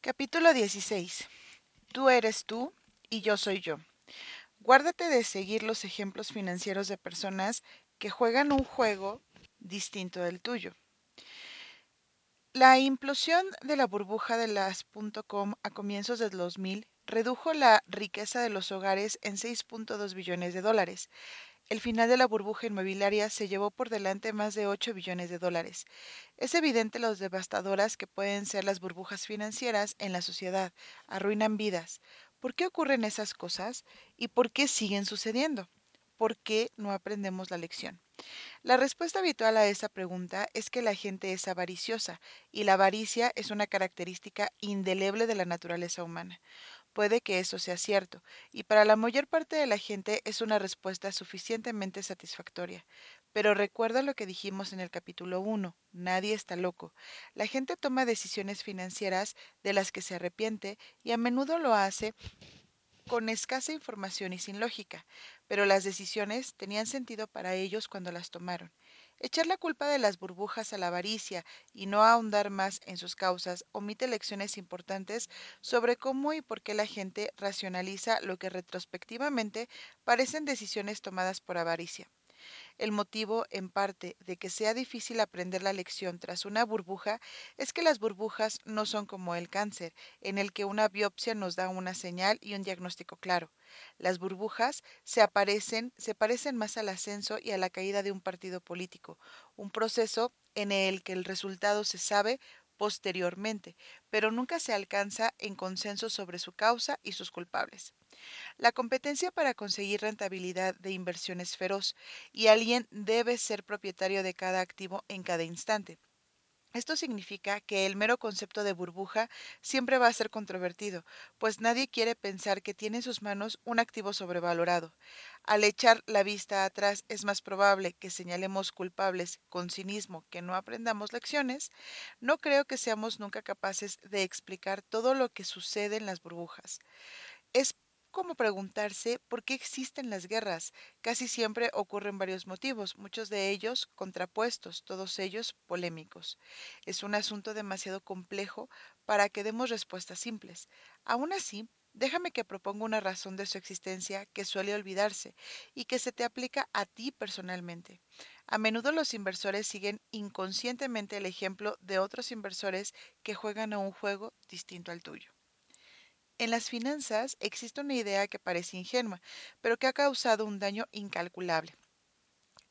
Capítulo 16. Tú eres tú y yo soy yo. Guárdate de seguir los ejemplos financieros de personas que juegan un juego distinto del tuyo. La implosión de la burbuja de las .com a comienzos del 2000 redujo la riqueza de los hogares en 6.2 billones de dólares. El final de la burbuja inmobiliaria se llevó por delante más de 8 billones de dólares. Es evidente lo devastadoras que pueden ser las burbujas financieras en la sociedad. Arruinan vidas. ¿Por qué ocurren esas cosas? ¿Y por qué siguen sucediendo? ¿Por qué no aprendemos la lección? La respuesta habitual a esa pregunta es que la gente es avariciosa y la avaricia es una característica indeleble de la naturaleza humana. Puede que eso sea cierto, y para la mayor parte de la gente es una respuesta suficientemente satisfactoria. Pero recuerda lo que dijimos en el capítulo 1, nadie está loco. La gente toma decisiones financieras de las que se arrepiente y a menudo lo hace con escasa información y sin lógica, pero las decisiones tenían sentido para ellos cuando las tomaron. Echar la culpa de las burbujas a la avaricia y no ahondar más en sus causas omite lecciones importantes sobre cómo y por qué la gente racionaliza lo que retrospectivamente parecen decisiones tomadas por avaricia. El motivo, en parte, de que sea difícil aprender la lección tras una burbuja es que las burbujas no son como el cáncer, en el que una biopsia nos da una señal y un diagnóstico claro. Las burbujas se aparecen, se parecen más al ascenso y a la caída de un partido político, un proceso en el que el resultado se sabe posteriormente, pero nunca se alcanza en consenso sobre su causa y sus culpables. La competencia para conseguir rentabilidad de inversión es feroz y alguien debe ser propietario de cada activo en cada instante. Esto significa que el mero concepto de burbuja siempre va a ser controvertido, pues nadie quiere pensar que tiene en sus manos un activo sobrevalorado. Al echar la vista atrás es más probable que señalemos culpables con cinismo que no aprendamos lecciones. No creo que seamos nunca capaces de explicar todo lo que sucede en las burbujas. Es como preguntarse por qué existen las guerras. Casi siempre ocurren varios motivos, muchos de ellos contrapuestos, todos ellos polémicos. Es un asunto demasiado complejo para que demos respuestas simples. Aún así, déjame que proponga una razón de su existencia que suele olvidarse y que se te aplica a ti personalmente. A menudo los inversores siguen inconscientemente el ejemplo de otros inversores que juegan a un juego distinto al tuyo. En las finanzas existe una idea que parece ingenua, pero que ha causado un daño incalculable.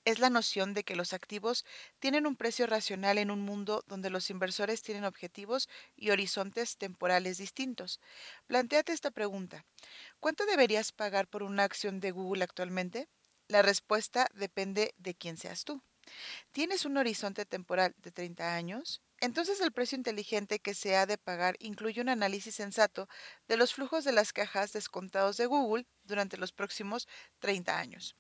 Es la noción de que los activos tienen un precio racional en un mundo donde los inversores tienen objetivos y horizontes temporales distintos. Plantéate esta pregunta. ¿Cuánto deberías pagar por una acción de Google actualmente? La respuesta depende de quién seas tú. ¿Tienes un horizonte temporal de 30 años? Entonces el precio inteligente que se ha de pagar incluye un análisis sensato de los flujos de las cajas descontados de Google durante los próximos 30 años.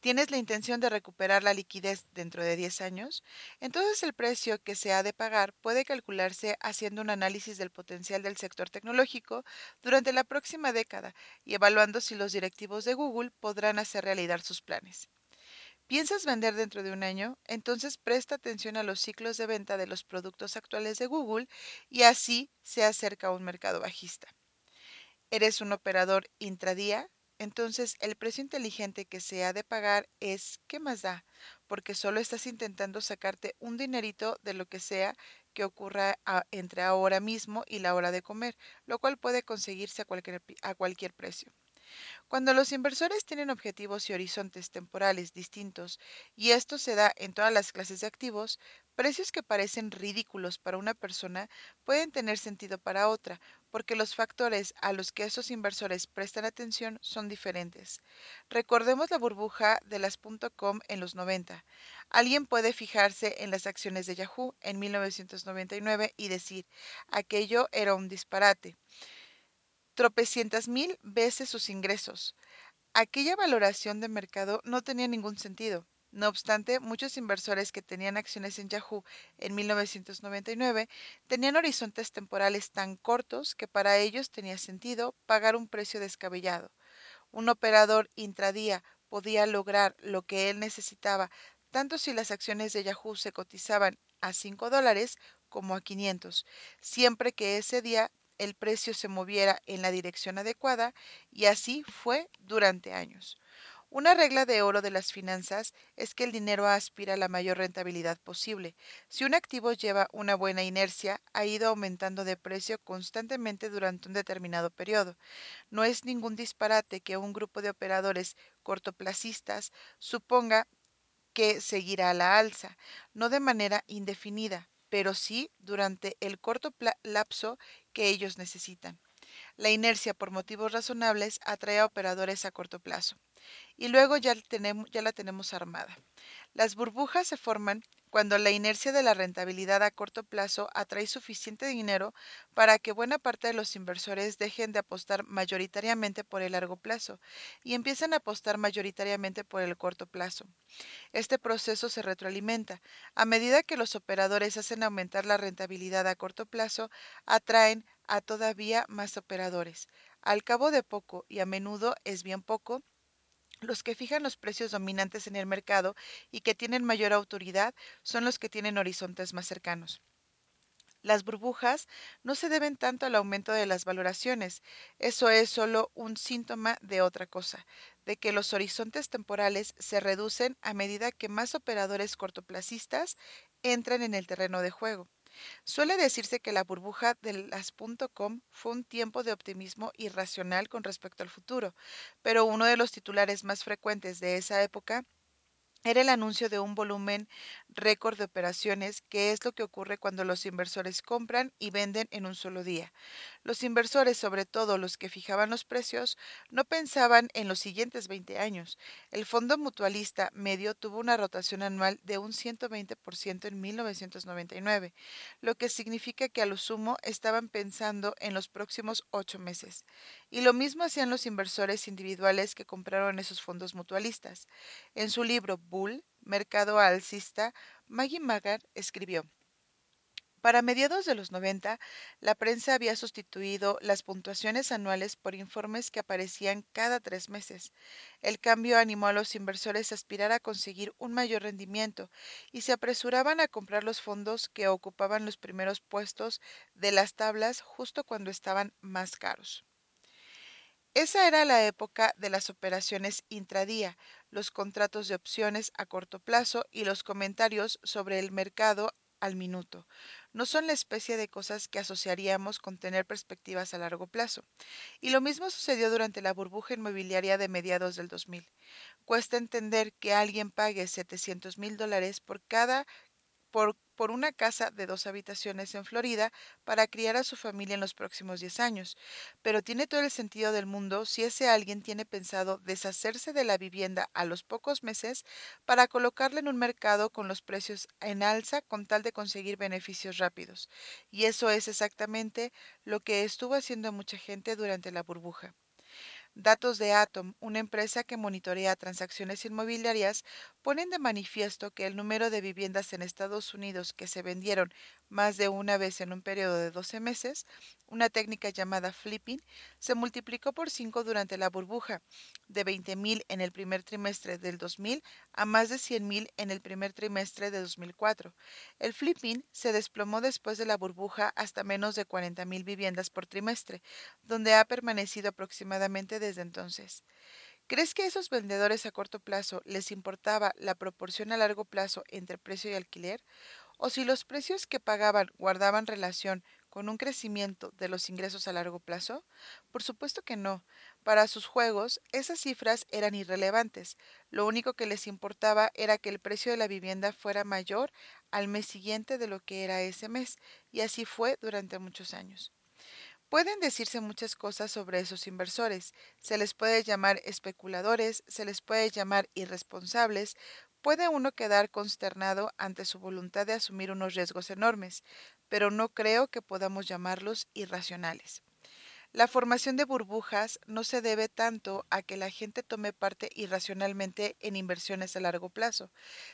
¿Tienes la intención de recuperar la liquidez dentro de 10 años? Entonces el precio que se ha de pagar puede calcularse haciendo un análisis del potencial del sector tecnológico durante la próxima década y evaluando si los directivos de Google podrán hacer realidad sus planes. ¿Piensas vender dentro de un año? Entonces presta atención a los ciclos de venta de los productos actuales de Google y así se acerca a un mercado bajista. ¿Eres un operador intradía? Entonces el precio inteligente que se ha de pagar es ¿qué más da? Porque solo estás intentando sacarte un dinerito de lo que sea que ocurra entre ahora mismo y la hora de comer, lo cual puede conseguirse a cualquier precio. Cuando los inversores tienen objetivos y horizontes temporales distintos, y esto se da en todas las clases de activos, precios que parecen ridículos para una persona pueden tener sentido para otra, porque los factores a los que esos inversores prestan atención son diferentes. Recordemos la burbuja de las .com en los 90. Alguien puede fijarse en las acciones de Yahoo en 1999 y decir, aquello era un disparate tropecientas mil veces sus ingresos. Aquella valoración de mercado no tenía ningún sentido. No obstante, muchos inversores que tenían acciones en Yahoo en 1999 tenían horizontes temporales tan cortos que para ellos tenía sentido pagar un precio descabellado. Un operador intradía podía lograr lo que él necesitaba tanto si las acciones de Yahoo se cotizaban a 5 dólares como a 500, siempre que ese día el precio se moviera en la dirección adecuada y así fue durante años. Una regla de oro de las finanzas es que el dinero aspira a la mayor rentabilidad posible. Si un activo lleva una buena inercia, ha ido aumentando de precio constantemente durante un determinado periodo. No es ningún disparate que un grupo de operadores cortoplacistas suponga que seguirá a la alza, no de manera indefinida, pero sí durante el corto lapso que ellos necesitan. La inercia por motivos razonables atrae a operadores a corto plazo y luego ya, tenemos, ya la tenemos armada. Las burbujas se forman cuando la inercia de la rentabilidad a corto plazo atrae suficiente dinero para que buena parte de los inversores dejen de apostar mayoritariamente por el largo plazo y empiecen a apostar mayoritariamente por el corto plazo. Este proceso se retroalimenta. A medida que los operadores hacen aumentar la rentabilidad a corto plazo, atraen a todavía más operadores. Al cabo de poco, y a menudo es bien poco, los que fijan los precios dominantes en el mercado y que tienen mayor autoridad son los que tienen horizontes más cercanos. Las burbujas no se deben tanto al aumento de las valoraciones, eso es solo un síntoma de otra cosa, de que los horizontes temporales se reducen a medida que más operadores cortoplacistas entran en el terreno de juego. Suele decirse que la burbuja de las .com fue un tiempo de optimismo irracional con respecto al futuro, pero uno de los titulares más frecuentes de esa época era el anuncio de un volumen récord de operaciones, que es lo que ocurre cuando los inversores compran y venden en un solo día. Los inversores, sobre todo los que fijaban los precios, no pensaban en los siguientes 20 años. El fondo mutualista medio tuvo una rotación anual de un 120% en 1999, lo que significa que a lo sumo estaban pensando en los próximos ocho meses. Y lo mismo hacían los inversores individuales que compraron esos fondos mutualistas. En su libro Bull, Mercado Alcista, Maggie Magar escribió, para mediados de los 90, la prensa había sustituido las puntuaciones anuales por informes que aparecían cada tres meses. El cambio animó a los inversores a aspirar a conseguir un mayor rendimiento y se apresuraban a comprar los fondos que ocupaban los primeros puestos de las tablas justo cuando estaban más caros. Esa era la época de las operaciones intradía, los contratos de opciones a corto plazo y los comentarios sobre el mercado al minuto. No son la especie de cosas que asociaríamos con tener perspectivas a largo plazo. Y lo mismo sucedió durante la burbuja inmobiliaria de mediados del 2000. Cuesta entender que alguien pague 700 mil dólares por cada por, por, una casa de dos habitaciones en Florida para criar a su familia en los próximos 10 años. Pero tiene todo el sentido del mundo si ese alguien tiene pensado deshacerse de la vivienda a los pocos meses para colocarla en un mercado con los precios en alza con tal de conseguir beneficios rápidos. Y eso es exactamente lo que estuvo haciendo mucha gente durante la burbuja. Datos de Atom, una empresa que monitorea transacciones inmobiliarias, ponen de manifiesto que el número de viviendas en Estados Unidos que se vendieron más de una vez en un periodo de 12 meses, una técnica llamada flipping, se multiplicó por 5 durante la burbuja, de 20.000 en el primer trimestre del 2000 a más de 100.000 en el primer trimestre de 2004. El flipping se desplomó después de la burbuja hasta menos de 40.000 viviendas por trimestre, donde ha permanecido aproximadamente desde entonces. ¿Crees que a esos vendedores a corto plazo les importaba la proporción a largo plazo entre precio y alquiler? ¿O si los precios que pagaban guardaban relación con un crecimiento de los ingresos a largo plazo? Por supuesto que no. Para sus juegos, esas cifras eran irrelevantes. Lo único que les importaba era que el precio de la vivienda fuera mayor al mes siguiente de lo que era ese mes, y así fue durante muchos años. Pueden decirse muchas cosas sobre esos inversores. Se les puede llamar especuladores, se les puede llamar irresponsables. Puede uno quedar consternado ante su voluntad de asumir unos riesgos enormes, pero no creo que podamos llamarlos irracionales. La formación de burbujas no se debe tanto a que la gente tome parte irracionalmente en inversiones a largo plazo.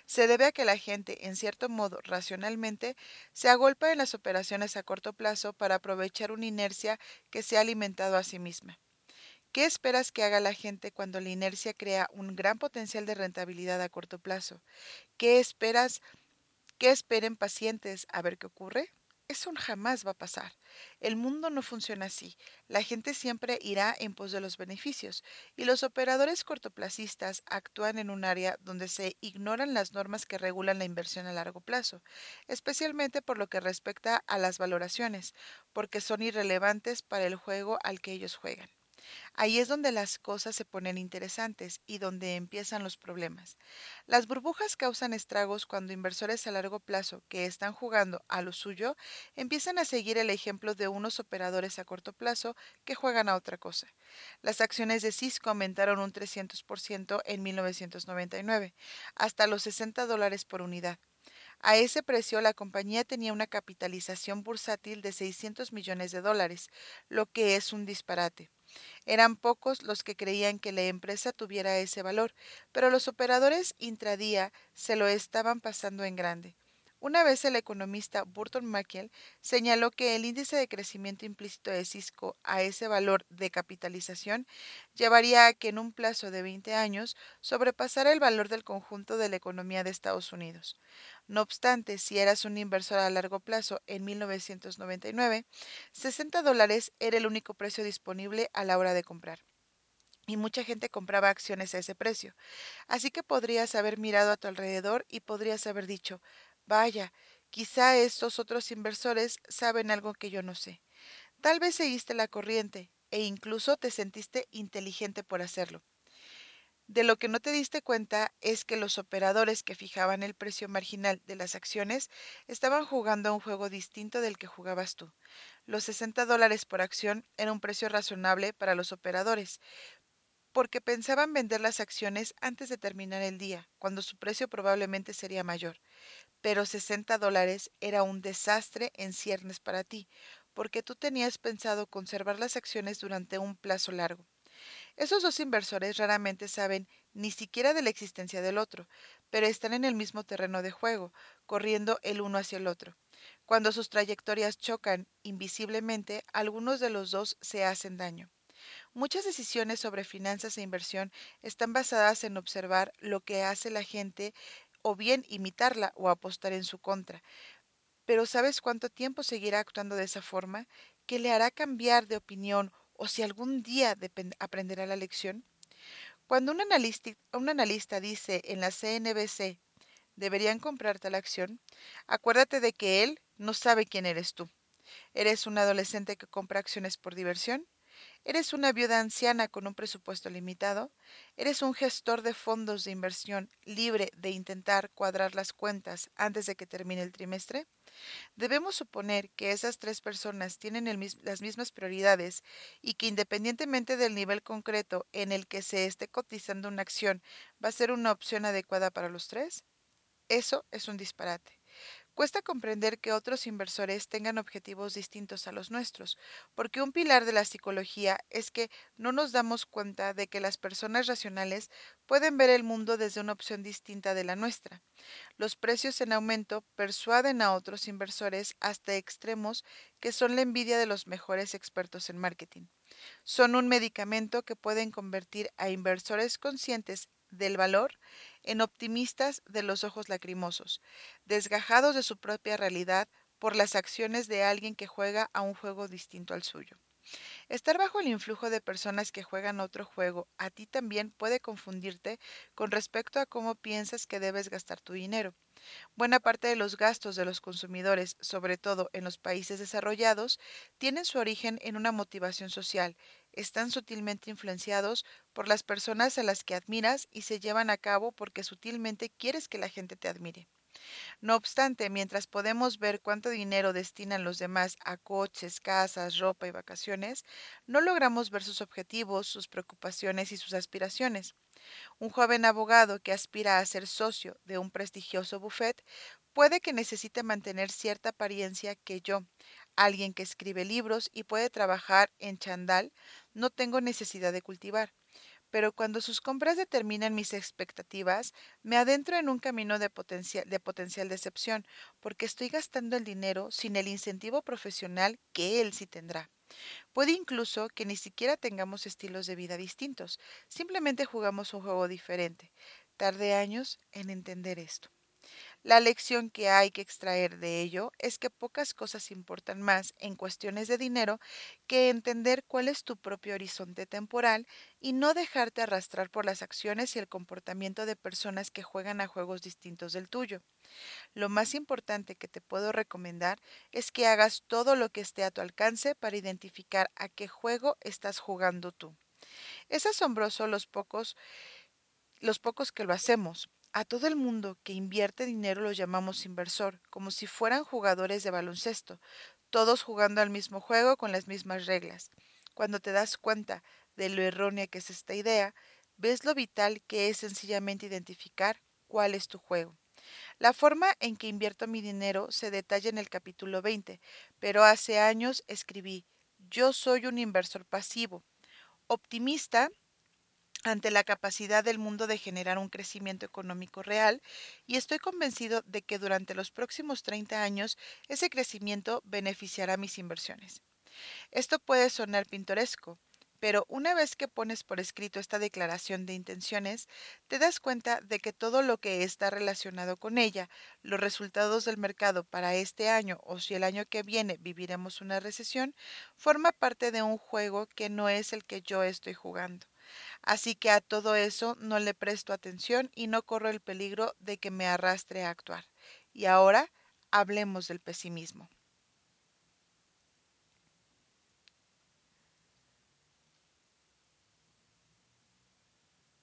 Se debe a que la gente, en cierto modo, racionalmente, se agolpa en las operaciones a corto plazo para aprovechar una inercia que se ha alimentado a sí misma. ¿Qué esperas que haga la gente cuando la inercia crea un gran potencial de rentabilidad a corto plazo? ¿Qué esperas que esperen pacientes a ver qué ocurre? Eso jamás va a pasar. El mundo no funciona así. La gente siempre irá en pos de los beneficios y los operadores cortoplacistas actúan en un área donde se ignoran las normas que regulan la inversión a largo plazo, especialmente por lo que respecta a las valoraciones, porque son irrelevantes para el juego al que ellos juegan. Ahí es donde las cosas se ponen interesantes y donde empiezan los problemas. Las burbujas causan estragos cuando inversores a largo plazo que están jugando a lo suyo empiezan a seguir el ejemplo de unos operadores a corto plazo que juegan a otra cosa. Las acciones de Cisco aumentaron un 300% en 1999, hasta los 60 dólares por unidad. A ese precio la compañía tenía una capitalización bursátil de 600 millones de dólares, lo que es un disparate. Eran pocos los que creían que la empresa tuviera ese valor, pero los operadores intradía se lo estaban pasando en grande. Una vez el economista Burton Mackell señaló que el índice de crecimiento implícito de Cisco a ese valor de capitalización llevaría a que en un plazo de 20 años sobrepasara el valor del conjunto de la economía de Estados Unidos. No obstante, si eras un inversor a largo plazo en 1999, 60 dólares era el único precio disponible a la hora de comprar. Y mucha gente compraba acciones a ese precio. Así que podrías haber mirado a tu alrededor y podrías haber dicho, vaya, quizá estos otros inversores saben algo que yo no sé. Tal vez seguiste la corriente e incluso te sentiste inteligente por hacerlo. De lo que no te diste cuenta es que los operadores que fijaban el precio marginal de las acciones estaban jugando a un juego distinto del que jugabas tú. Los 60 dólares por acción era un precio razonable para los operadores, porque pensaban vender las acciones antes de terminar el día, cuando su precio probablemente sería mayor. Pero 60 dólares era un desastre en ciernes para ti, porque tú tenías pensado conservar las acciones durante un plazo largo. Esos dos inversores raramente saben ni siquiera de la existencia del otro, pero están en el mismo terreno de juego, corriendo el uno hacia el otro. Cuando sus trayectorias chocan invisiblemente, algunos de los dos se hacen daño. Muchas decisiones sobre finanzas e inversión están basadas en observar lo que hace la gente o bien imitarla o apostar en su contra. Pero ¿sabes cuánto tiempo seguirá actuando de esa forma? ¿Qué le hará cambiar de opinión o si algún día aprenderá la lección? Cuando un analista, dice en la CNBC, deberían comprar tal acción, acuérdate de que él no sabe quién eres tú. ¿Eres un adolescente que compra acciones por diversión? ¿Eres una viuda anciana con un presupuesto limitado? ¿Eres un gestor de fondos de inversión libre de intentar cuadrar las cuentas antes de que termine el trimestre? Debemos suponer que esas tres personas tienen las mismas prioridades y que independientemente del nivel concreto en el que se esté cotizando una acción, va a ser una opción adecuada para los tres. Eso es un disparate. Cuesta comprender que otros inversores tengan objetivos distintos a los nuestros, porque un pilar de la psicología es que no nos damos cuenta de que las personas racionales pueden ver el mundo desde una opción distinta de la nuestra. Los precios en aumento persuaden a otros inversores hasta extremos que son la envidia de los mejores expertos en marketing. Son un medicamento que pueden convertir a inversores conscientes del valor en optimistas de los ojos lacrimosos, desgajados de su propia realidad por las acciones de alguien que juega a un juego distinto al suyo. Estar bajo el influjo de personas que juegan otro juego a ti también puede confundirte con respecto a cómo piensas que debes gastar tu dinero. Buena parte de los gastos de los consumidores, sobre todo en los países desarrollados, tienen su origen en una motivación social. Están sutilmente influenciados por las personas a las que admiras y se llevan a cabo porque sutilmente quieres que la gente te admire. No obstante, mientras podemos ver cuánto dinero destinan los demás a coches, casas, ropa y vacaciones, no logramos ver sus objetivos, sus preocupaciones y sus aspiraciones. Un joven abogado que aspira a ser socio de un prestigioso buffet puede que necesite mantener cierta apariencia que yo, alguien que escribe libros y puede trabajar en chandal, no tengo necesidad de cultivar. Pero cuando sus compras determinan mis expectativas, me adentro en un camino de potencial, de potencial decepción, porque estoy gastando el dinero sin el incentivo profesional que él sí tendrá. Puede incluso que ni siquiera tengamos estilos de vida distintos, simplemente jugamos un juego diferente. Tardé años en entender esto. La lección que hay que extraer de ello es que pocas cosas importan más en cuestiones de dinero que entender cuál es tu propio horizonte temporal y no dejarte arrastrar por las acciones y el comportamiento de personas que juegan a juegos distintos del tuyo. Lo más importante que te puedo recomendar es que hagas todo lo que esté a tu alcance para identificar a qué juego estás jugando tú. Es asombroso los pocos los pocos que lo hacemos. A todo el mundo que invierte dinero lo llamamos inversor, como si fueran jugadores de baloncesto, todos jugando al mismo juego con las mismas reglas. Cuando te das cuenta de lo errónea que es esta idea, ves lo vital que es sencillamente identificar cuál es tu juego. La forma en que invierto mi dinero se detalla en el capítulo 20, pero hace años escribí, yo soy un inversor pasivo, optimista ante la capacidad del mundo de generar un crecimiento económico real y estoy convencido de que durante los próximos 30 años ese crecimiento beneficiará mis inversiones. Esto puede sonar pintoresco, pero una vez que pones por escrito esta declaración de intenciones, te das cuenta de que todo lo que está relacionado con ella, los resultados del mercado para este año o si el año que viene viviremos una recesión, forma parte de un juego que no es el que yo estoy jugando. Así que a todo eso no le presto atención y no corro el peligro de que me arrastre a actuar. Y ahora hablemos del pesimismo.